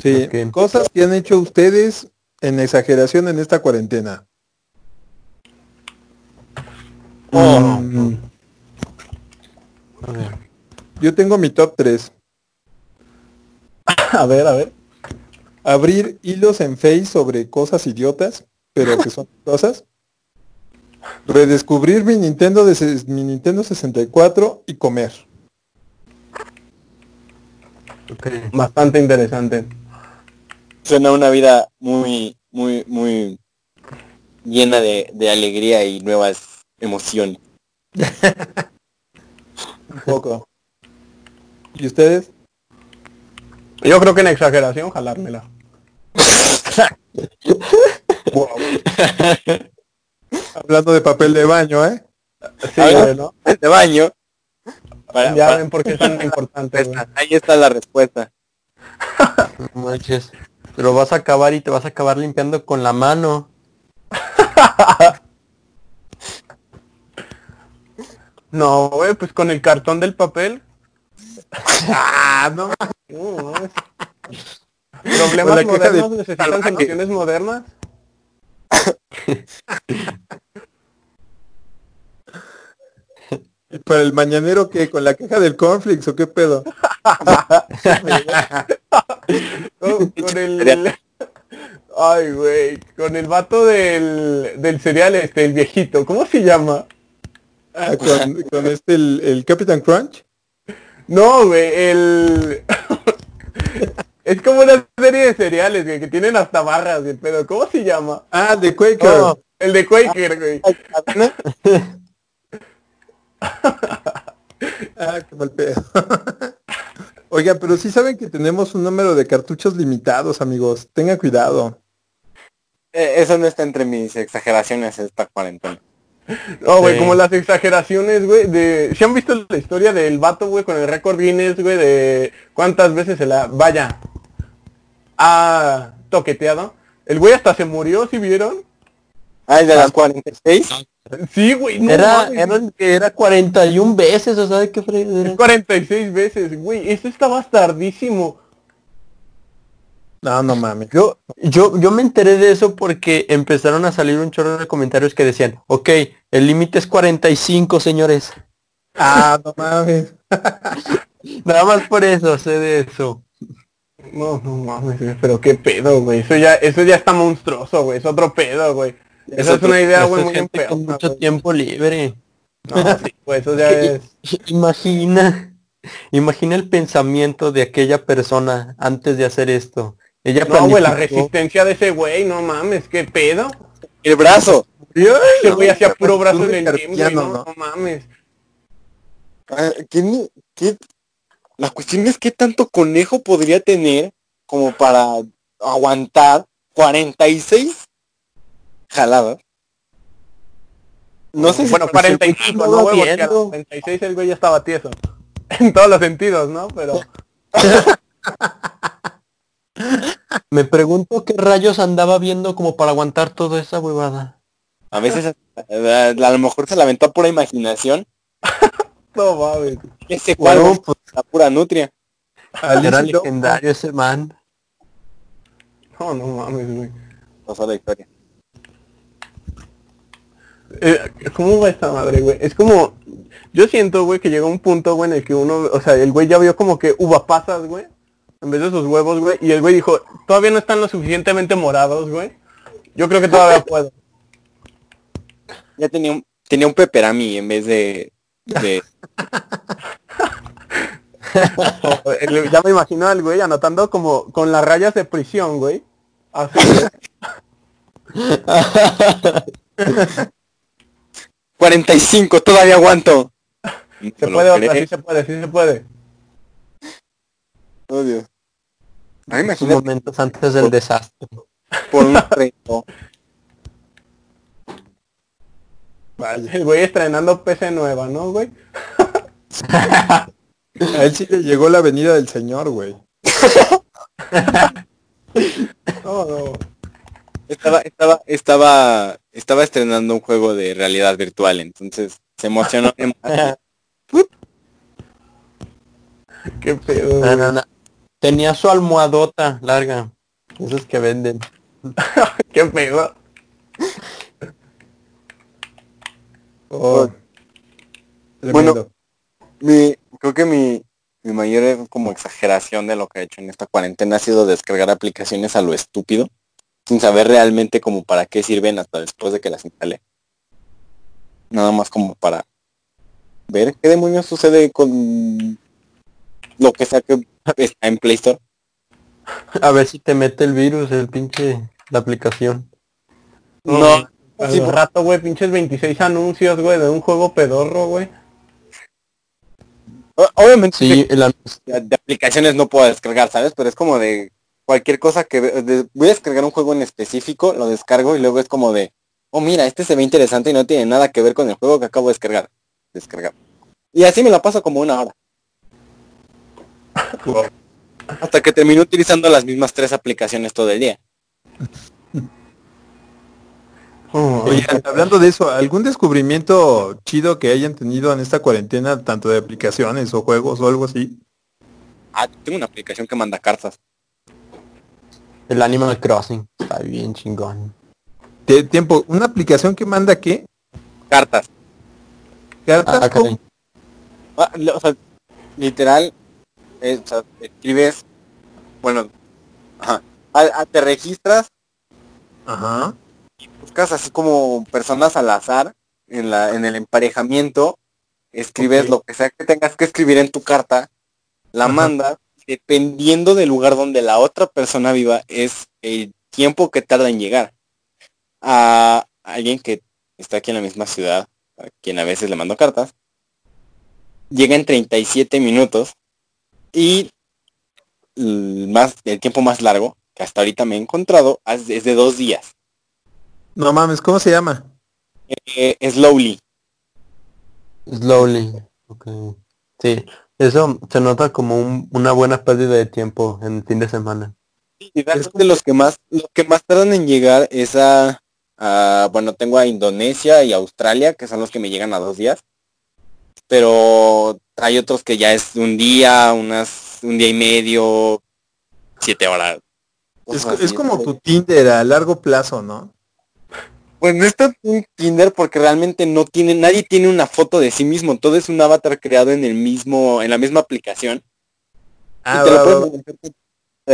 Sí, Ok. cosas que han hecho ustedes en exageración en esta cuarentena. Oh. Mm, yo tengo mi top 3. A ver, a ver. Abrir hilos en Face sobre cosas idiotas, pero que son cosas. Redescubrir mi Nintendo de mi Nintendo 64 y comer. Ok. Bastante interesante. Suena una vida muy, muy, muy llena de, de alegría y nuevas emociones. Un poco. ¿Y ustedes? Yo creo que en exageración, jalármela. Hablando de papel de baño, ¿eh? Sí, A ver. güey, ¿no? De baño. Para- Ya para- ven por qué es tan importante, ahí está la respuesta. No manches. Pero vas a acabar y te vas a acabar limpiando con la mano. No, güey, pues con el cartón del papel. Ah, no. Problemas modernos necesitan soluciones modernas. Para el mañanero que con la queja del cornflakes o qué pedo. Con, con el... Ay, güey. Con el vato del, del cereal este, el viejito. ¿Cómo se llama? Ah, con, con este el, el Captain Crunch. No, güey, el... es como una serie de cereales, güey, que tienen hasta barras, güey, pero ¿cómo se llama? Ah, de Quaker. El de Quaker, güey. Ah, qué mal pedo. Oiga, pero sí saben que tenemos un número de cartuchos limitados, amigos. Tengan cuidado. Eh, eso no está entre mis exageraciones esta cuarentena. No, güey, Sí. como las exageraciones, güey, de... ¿Se han visto la historia del vato, güey, con el récord Guinness, güey, de cuántas veces se la... Vaya, ha toqueteado? El güey hasta se murió, ¿sí vieron? Ah, el de las 46. Sí, güey, no era, era, era 41 veces, o sea, ¿de qué es fregadera? 46 veces, güey, eso está bastardísimo. No, no mames. Yo, yo, yo me enteré de eso porque empezaron a salir un chorro de comentarios que decían, ok, el límite es 45, señores. Ah, no mames. Nada más por eso, sé de eso. No, no mames, pero qué pedo, güey. Eso ya, eso ya está monstruoso, güey. Es otro pedo, güey. Esa es una idea, güey, muy gente con mucho güey. tiempo libre. No, eso ya es... Imagina, imagina el pensamiento de aquella persona antes de hacer esto. Ella No, güey, la resistencia de ese güey, no mames, qué pedo. El brazo. Ese güey hacía puro brazo en de el no, ¿no? no mames. Ah, ¿qué- qué- La cuestión es qué tanto conejo podría tener como para aguantar 46 jaladas. No sé si Bueno, por el 45, no no, va güey, porque a viendo. los 46 el güey ya estaba tieso. En todos los sentidos, ¿no? Pero... Me pregunto qué rayos andaba viendo como para aguantar toda esa huevada. A veces a, a lo mejor se la aventó pura imaginación. No mames. Ese Bueno, cuadro pues la pura nutria. Era legendario ese man. No, no mames, güey. Pasó la historia. Eh, ¿Cómo va esta madre, güey? Es como... Yo siento, güey, que llega un punto, güey, en el que uno... O sea, el güey ya vio como que uva pasas, güey. En vez de sus huevos, güey. Y el güey dijo, todavía no están lo suficientemente morados, güey. Yo creo que todavía puedo. Ya tenía un, tenía un peperami en vez de... de ya me imagino al güey anotando como con las rayas de prisión, güey. Así, güey. 45, todavía aguanto. Se No puede, otra, sí se puede, sí se puede. Oh, Dios. Momentos antes del desastre. por un reto. El güey estrenando PC nueva, ¿no, güey? A él sí le llegó la venida del señor, güey. No, no. Estaba, estaba, estaba, estaba estrenando un juego de realidad virtual, entonces se emocionó. Qué pedo, No, güey. no, no. Tenía su almohadota larga. Esos que venden. Qué pedo. Oh, Bueno. tremendo. Mi, creo que mi, mi mayor como exageración de lo que he hecho en esta cuarentena ha sido descargar aplicaciones a lo estúpido, sin saber realmente como para qué sirven hasta después de que las instalé. Nada más como para ver qué demonios sucede con lo que sea que está en Play Store. A ver si te mete el virus, el pinche, la aplicación. No, Al sí, rato, güey, pinches 26 anuncios, güey, de un juego pedorro, güey. obviamente Sí, el de, de aplicaciones no puedo descargar, ¿sabes? Pero es como de cualquier cosa que de- voy a descargar un juego en específico, lo descargo y luego es como de, oh mira, este se ve interesante y no tiene nada que ver con el juego que acabo de descargar. Descargar. Y así me la paso como una hora. Hasta que termino utilizando las mismas tres aplicaciones todo el día. Oh, Oye, hablando de eso, ¿algún descubrimiento chido que hayan tenido en esta cuarentena, tanto de aplicaciones o juegos o algo así? Ah, tengo una aplicación que manda cartas. El Animal Crossing. Está bien chingón. Te- tiempo, ¿una aplicación que manda qué? Cartas. ¿Cartas? Ah. Ah, le- o sea, literal, es, o sea, escribes, bueno, ajá, a- a- te registras Ajá. buscas así como personas al azar en la en el emparejamiento escribes lo que sea que tengas que escribir en tu carta la Ajá. mandas dependiendo del lugar donde la otra persona viva es el tiempo que tarda en llegar a alguien que está aquí en la misma ciudad a quien a veces le mando cartas llega en 37 minutos y el más el tiempo más largo que hasta ahorita me he encontrado es de dos días No mames, ¿cómo se llama? Eh, slowly. Slowly. Ok. Sí. Eso se nota como un- una buena pérdida de tiempo en el fin de semana. Y realmente los que más, los que más tardan en llegar es a, a- bueno, tengo a Indonesia y Australia, que son los que me llegan a dos días. Pero hay otros que ya es un día, unas, un día y medio, siete horas. Es, es como tu Tinder a largo plazo, ¿no? Pues no está un Tinder porque realmente no tiene, nadie tiene una foto de sí mismo, todo es un avatar creado en el mismo, en la misma aplicación. Ah, y te lo puedes manejar por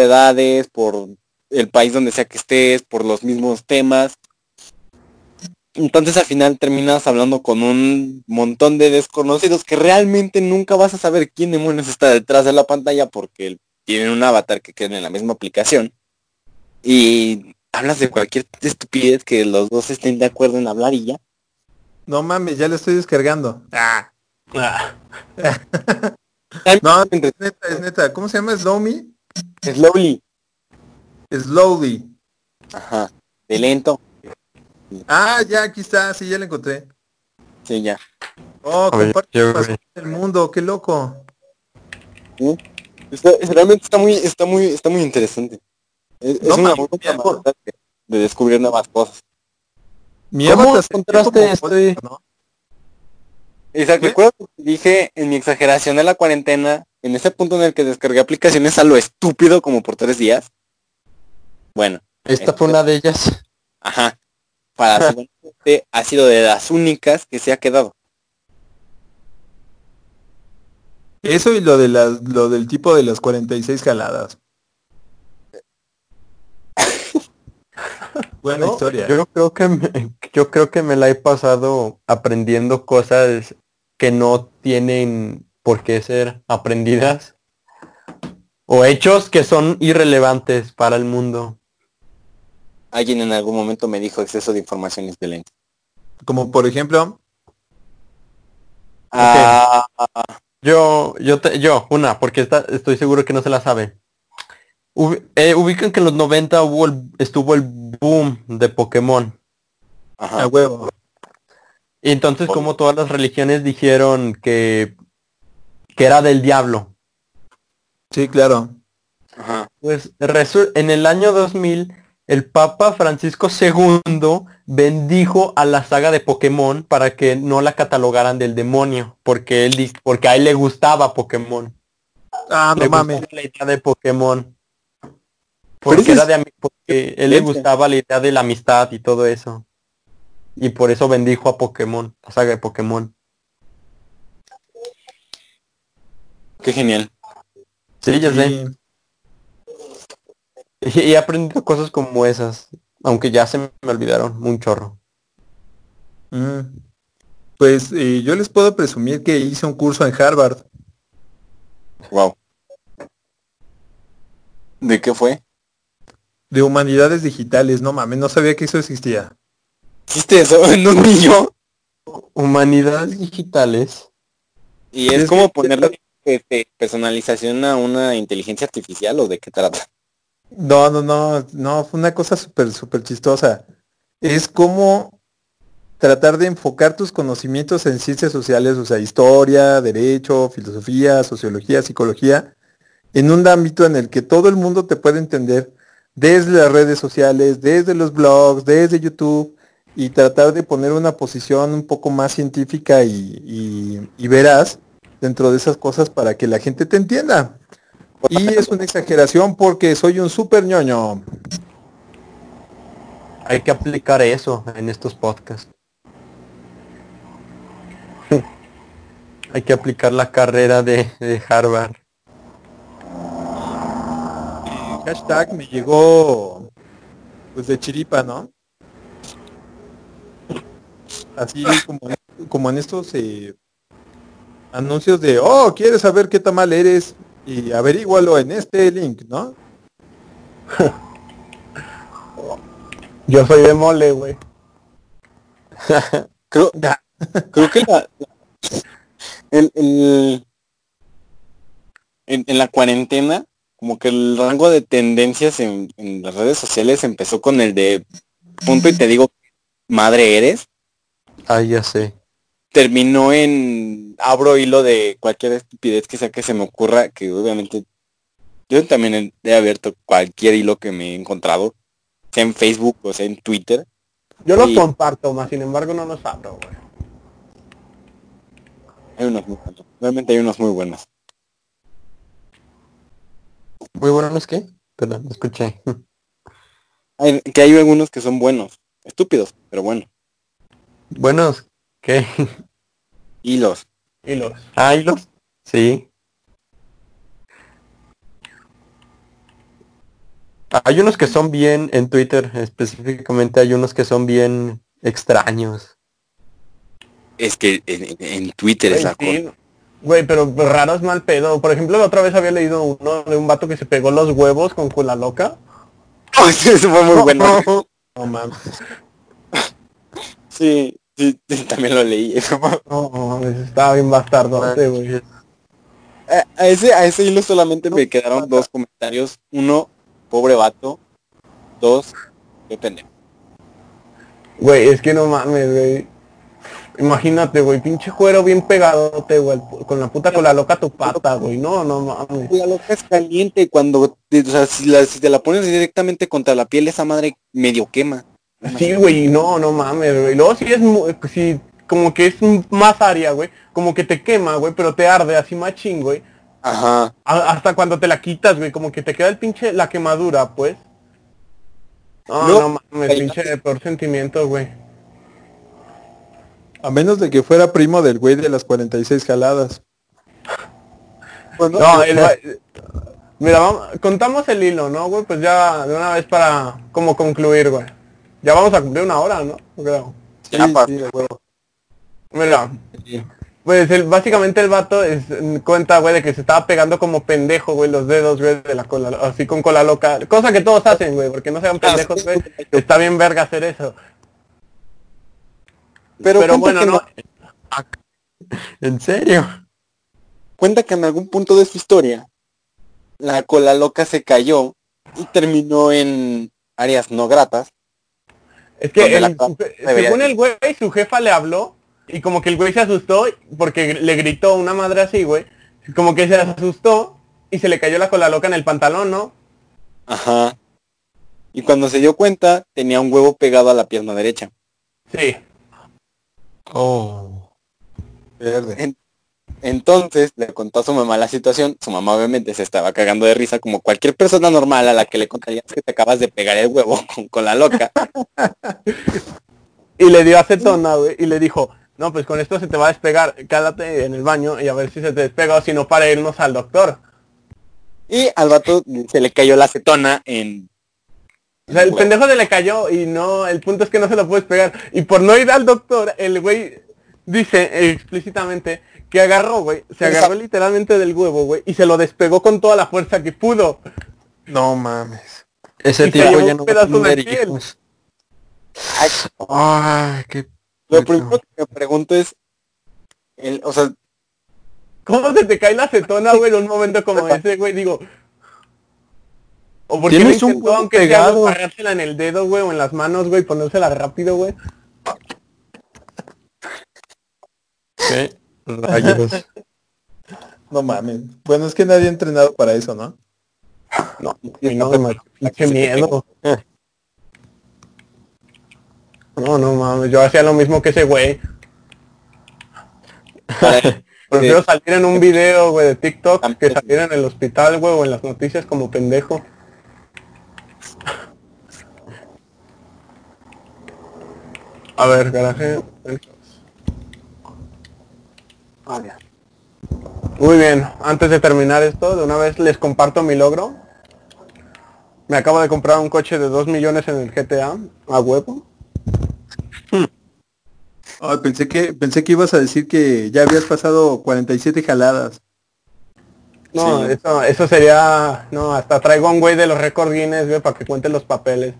edades, por el país donde sea que estés, por los mismos temas. Entonces al final terminas hablando con un montón de desconocidos que realmente nunca vas a saber quién demonios está detrás de la pantalla porque tienen un avatar que queda en la misma aplicación. Y hablas de cualquier estupidez que los dos estén de acuerdo en hablar y ya. No mames, ya le estoy descargando. Ah. Ah, No, es neta, es neta. ¿Cómo se llama? Slowly. Slowly. Slowly. Ajá. De lento. Ah, ya, aquí está, sí, ya la encontré. Sí, ya. Oh, comparte el mundo, qué loco. Está- realmente está muy, está muy, está muy interesante. Es, No es una manera de, de descubrir nuevas cosas. Mi ¿Cómo avatar este? ¿Qué? recuerda que dije en mi exageración de la cuarentena, en ese punto en el que descargué aplicaciones a lo estúpido como por tres días. Bueno, Esta fue una de ellas. ajá. Para su suerte, ha sido de las únicas que se ha quedado. Eso y lo de las, lo del tipo de las 46 jaladas. Buena No, historia. Yo creo que me, yo creo que me la he pasado aprendiendo cosas que no tienen por qué ser aprendidas o hechos que son irrelevantes para el mundo. Alguien en algún momento me dijo exceso de información es violento. Como por ejemplo, Ah, Yo, yo, te- yo, una, porque esta, estoy seguro que no se la sabe. Eh, ubican que en los 90 hubo el- estuvo el boom de Pokémon. ajá. a huevo. Y entonces como todas las religiones dijeron que, que era del diablo. Sí, claro. Ajá. Pues en el año 2000 el Papa Francisco II bendijo a la saga de Pokémon para que no la catalogaran del demonio, porque él porque a él le gustaba Pokémon. Ah, le no mames. la idea de Pokémon. Porque era de porque él le gustaba la idea de la amistad y todo eso. Y por eso bendijo a Pokémon, la saga de Pokémon. Qué genial. Sí, ya sé. Y he aprendido cosas como esas, aunque ya se me olvidaron un chorro. Mm. Pues eh, yo les puedo presumir que hice un curso en Harvard. Wow. ¿De qué fue? De humanidades digitales. No mames, no sabía que eso existía. ¿Existe eso? No, ni yo. Humanidades digitales. Y es Es como que- ponerle este, personalización a una inteligencia artificial o de qué trata. No, no, no, no, fue una cosa súper, súper chistosa. Es como tratar de enfocar tus conocimientos en ciencias sociales, o sea, historia, derecho, filosofía, sociología, psicología, en un ámbito en el que todo el mundo te puede entender desde las redes sociales, desde los blogs, desde YouTube, y tratar de poner una posición un poco más científica y, y, y veraz dentro de esas cosas para que la gente te entienda. Y es una exageración porque soy un super ñoño. Hay que aplicar eso en estos podcasts. Hay que aplicar la carrera de, de Harvard. Hashtag me llegó pues de chiripa, ¿no? Así como, como en estos eh, anuncios de, oh, ¿quieres saber qué tamal eres? Y averígualo en este link, ¿no? Yo soy de mole, güey. Creo, creo que la, la- el, el- en, en la cuarentena, como que el rango de tendencias en, en las redes sociales empezó con el de punto y te digo, madre eres, Ah, ya sé. terminó en abro hilo de cualquier estupidez que sea que se me ocurra, que obviamente yo también he abierto cualquier hilo que me he encontrado, sea en Facebook o sea en Twitter. Yo los comparto, más sin embargo no los abro, güey. Hay unos muy buenos, realmente hay unos muy buenos. Muy bueno, ¿no es que? Perdón, no escuché. Hay- que hay algunos que son buenos, estúpidos, pero bueno. Buenos, ¿qué? Hilos. Y los. Ah, ¿y los? Sí. Hay unos que son bien, en Twitter específicamente hay unos que son bien extraños. Es que en, en Twitter es la cosa. Güey, pero raro es mal pedo. Por ejemplo, la otra vez había leído uno de un vato que se pegó los huevos con cula loca. Eso fue muy bueno. No mames. Sí, sí, sí, también lo leí. No, no mames, estaba bien bastardote, güey. a, a ese, a ese hilo solamente me quedaron dos comentarios. Uno, pobre vato. Dos, qué pendejo. Güey, es que no mames, güey. Imagínate, güey, pinche cuero bien pegadote, güey, con la puta con la loca tu pata, güey. No, no mames. La loca es caliente cuando, te- o sea, si, la- si te la pones directamente contra la piel, esa madre medio quema. Sí, güey, no, no mames, güey. Luego sí es, mu- sí, como que es más área, güey. Como que te quema, güey, pero te arde así machín, güey. Ajá. A- hasta cuando te la quitas, güey, como que te queda el pinche, la quemadura, pues. No, No, no mames, pinche peor sentimiento, güey. A menos de que fuera primo del güey de las 46 jaladas. Bueno, No, el va- Mira, vamos, contamos el hilo, ¿no, güey? Pues ya de una vez para como concluir, güey. Ya vamos a cumplir una hora, ¿no? Creo. Sí, de huevo. Mira, pues el, básicamente el vato es, mm, cuenta, güey, de que se estaba pegando como pendejo, güey, los dedos, güey, de la cola, así con cola loca. Cosa que todos hacen, güey, porque no sean pendejos, güey. Está bien verga hacer eso. Pero, bueno, que no. ¿En serio? cuenta que en algún punto de su historia, la cola loca se cayó y terminó en áreas no gratas. Es que el- según el güey, su jefa le habló y como que el güey se asustó porque le gritó una madre así, güey. Como que se asustó y se le cayó la cola loca en el pantalón, ¿no? Ajá. Y cuando se dio cuenta, tenía un huevo pegado a la pierna derecha. Sí. Oh. Verde. Entonces le contó a su mamá la situación. Su mamá obviamente se estaba cagando de risa como cualquier persona normal a la que le contarías que te acabas de pegar el huevo con, con la loca. Y le dio acetona, güey, y le dijo, no, pues con esto se te va a despegar, quédate en el baño y a ver si se te despega o si no para irnos al doctor. Y al vato se le cayó la acetona en... O sea, el pendejo se le cayó y no, el punto es que no se lo puedes pegar. Y por no ir al doctor, el güey dice explícitamente que agarró, güey, se agarró literalmente del huevo, güey, y se lo despegó con toda la fuerza que pudo. No mames. Ese Y tipo se llevó ya un no pedazo de piel. Ay, Ay, qué... lo primero que me pregunto es... El, o sea, ¿Cómo se te cae la acetona, güey, en un momento como ese, güey? Digo... O porque Tienes no un intentó, huevo aunque sea, pegado. agarrársela en el dedo, güey, o en las manos, güey, ponérsela rápido, güey. ¿Qué rayos? No mames. Bueno, es que nadie ha entrenado para eso, ¿no? No, y no, me pinche miedo. No, no mames, yo hacía lo mismo que ese güey. Prefiero salir en un video, güey, de TikTok que salir en el hospital, güey, o en las noticias como pendejo. A ver, garaje. Muy bien, antes de terminar esto, de una vez les comparto mi logro. Me acabo de comprar un coche de 2 millones en el GTA, a huevo. Ay, pensé que pensé que ibas a decir que ya habías pasado 47 jaladas. No, Sí. eso, eso sería... No, hasta traigo a un güey de los récords Guinness, güey, para que cuente los papeles.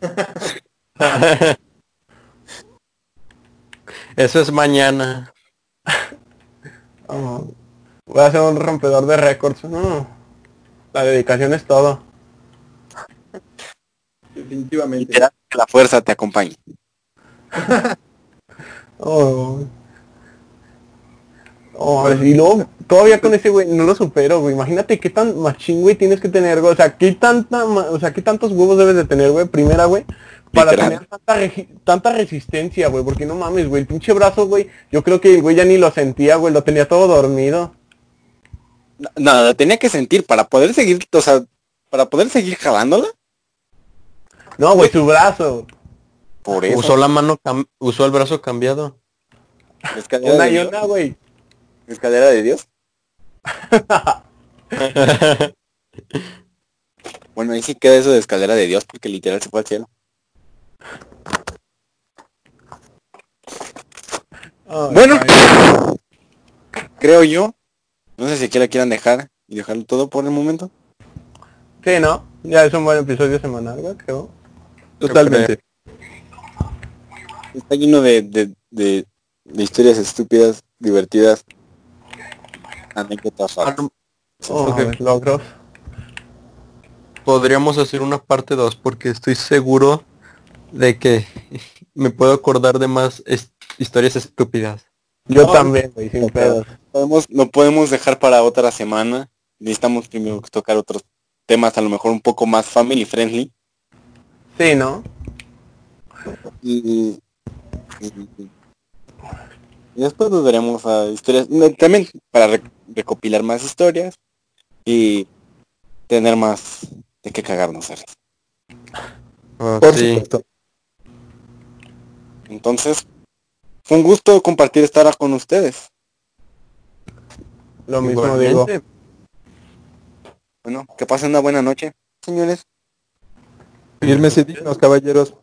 Eso es mañana. Oh, voy a ser un rompedor de récords. No, la dedicación es todo. Definitivamente. que la fuerza te acompañe. Oh. Oh, y luego, todavía con ese güey, no lo supero, güey. Imagínate qué tan machín, güey, tienes que tener, güey. O sea, qué tanta, ma- o sea, qué tantos huevos debes de tener, güey, primera, güey. Para Literal. tener tanta, tanta resistencia, güey. Porque no mames, güey. El pinche brazo, güey. Yo creo que el güey ya ni lo sentía, güey. Lo tenía todo dormido. No, lo tenía que sentir para poder seguir, o sea, para poder seguir jalándola. No, güey, su brazo. Por eso. Usó la mano, usó el brazo cambiado. Una y una, güey. Escalera de Dios. Bueno, ahí sí queda eso de escalera de Dios porque literal se fue al cielo. Ay, Bueno. Creo yo. No sé si aquí la quieran dejar y dejarlo todo por el momento. Sí, ¿no? Ya es un buen episodio semanal, creo. Totalmente. Está lleno de, de, de, de historias estúpidas, divertidas, anécdotas. Ah, Oh, Ok. logros. Podríamos hacer una parte 2 porque estoy seguro de que me puedo acordar de más historias estúpidas. Yo No, también, güey, sin pedos. Podemos, lo podemos dejar para otra semana. Necesitamos primero tocar otros temas a lo mejor un poco más family friendly. Sí, ¿no? Y, y- y después nos veremos a historias, también para re- recopilar más historias y tener más de qué cagarnos. Oh, Por sí. supuesto. Entonces, fue un gusto compartir esta hora con ustedes. Lo mismo Igualmente. digo. Bueno, que pasen una buena noche, señores. Firmes y dignos, caballeros.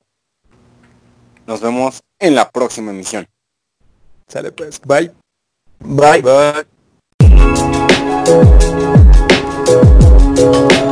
Nos vemos en la próxima emisión. Sale pues. Bye. Bye. Bye.